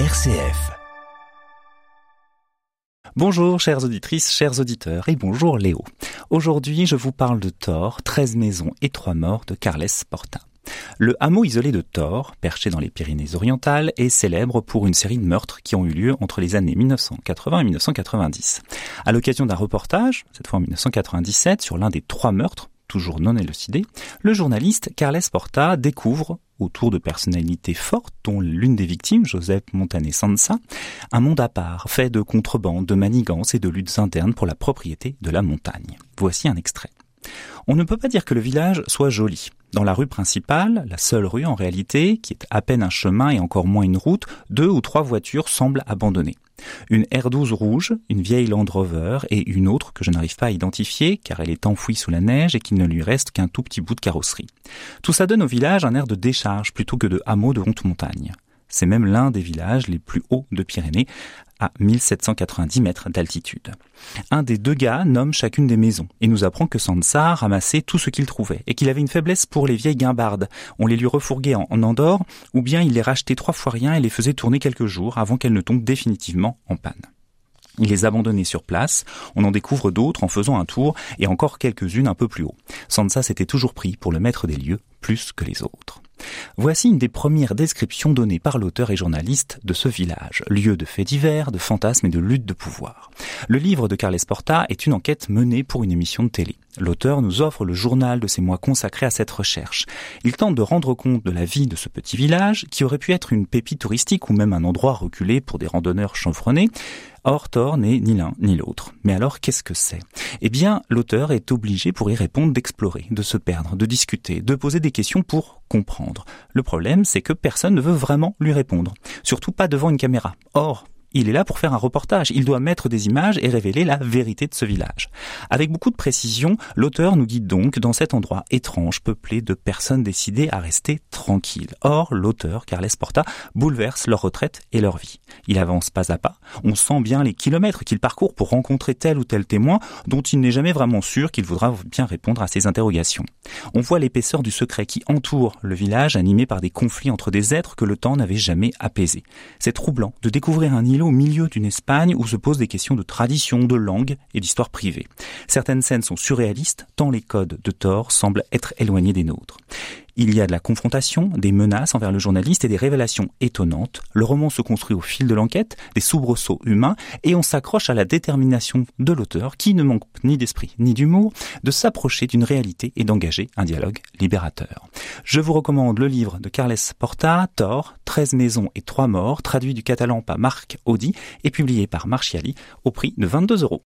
RCF. Bonjour chères auditrices, chers auditeurs et bonjour Léo. Aujourd'hui je vous parle de Thor, 13 maisons et 3 morts de Carles Porta. Le hameau isolé de Thor, perché dans les Pyrénées-Orientales, est célèbre pour une série de meurtres qui ont eu lieu entre les années 1980 et 1990. À l'occasion d'un reportage, cette fois en 1997, sur l'un des trois meurtres, toujours non élucidé, le journaliste Carles Porta découvre, autour de personnalités fortes, dont l'une des victimes, Joseph Montané Sansa, un monde à part, fait de contrebande, de manigances et de luttes internes pour la propriété de la montagne. Voici un extrait. On ne peut pas dire que le village soit joli. Dans la rue principale, la seule rue en réalité, qui est à peine un chemin et encore moins une route, deux ou trois voitures semblent abandonnées. Une R12 rouge, une vieille Land Rover et une autre que je n'arrive pas à identifier car elle est enfouie sous la neige et qu'il ne lui reste qu'un tout petit bout de carrosserie. Tout ça donne au village un air de décharge plutôt que de hameau de haute montagne. C'est même l'un des villages les plus hauts de Pyrénées, à 1790 mètres d'altitude. Un des deux gars nomme chacune des maisons et nous apprend que Sansa ramassait tout ce qu'il trouvait et qu'il avait une faiblesse pour les vieilles guimbardes. On les lui refourguait en, Andorre ou bien il les rachetait trois fois rien et les faisait tourner quelques jours avant qu'elles ne tombent définitivement en panne. Il les abandonnait sur place, on en découvre d'autres en faisant un tour et encore quelques-unes un peu plus haut. Sansa s'était toujours pris pour le maître des lieux plus que les autres. Voici une des premières descriptions données par l'auteur et journaliste de ce village, lieu de faits divers, de fantasmes et de lutte de pouvoir. Le livre de Carles Porta est une enquête menée pour une émission de télé. L'auteur nous offre le journal de ces mois consacrés à cette recherche. Il tente de rendre compte de la vie de ce petit village, qui aurait pu être une pépite touristique ou même un endroit reculé pour des randonneurs chanfronnés, Or, Thor n'est ni l'un ni l'autre. Mais alors, qu'est-ce que c'est? Eh bien, l'auteur est obligé pour y répondre d'explorer, de se perdre, de discuter, de poser des questions pour comprendre. Le problème, c'est que personne ne veut vraiment lui répondre. Surtout pas devant une caméra. Or, il est là pour faire un reportage. Il doit mettre des images et révéler la vérité de ce village. Avec beaucoup de précision, l'auteur nous guide donc dans cet endroit étrange, peuplé de personnes décidées à rester tranquilles. Or, l'auteur, Carles Porta, bouleverse leur retraite et leur vie. Il avance pas à pas. On sent bien les kilomètres qu'il parcourt pour rencontrer tel ou tel témoin dont il n'est jamais vraiment sûr qu'il voudra bien répondre à ses interrogations. On voit l'épaisseur du secret qui entoure le village animé par des conflits entre des êtres que le temps n'avait jamais apaisés. C'est troublant de découvrir un îlot au milieu d'une Espagne où se posent des questions de tradition, de langue et d'histoire privée. Certaines scènes sont surréalistes, tant les codes de Thor semblent être éloignés des nôtres. Il y a de la confrontation, des menaces envers le journaliste et des révélations étonnantes. Le roman se construit au fil de l'enquête, des soubresauts humains, et on s'accroche à la détermination de l'auteur, qui ne manque ni d'esprit ni d'humour, de s'approcher d'une réalité et d'engager un dialogue libérateur. Je vous recommande le livre de Carles Porta, Thor, 13 maisons et 3 morts, traduit du catalan par Marc Audi et publié par Marchiali au prix de 22 euros.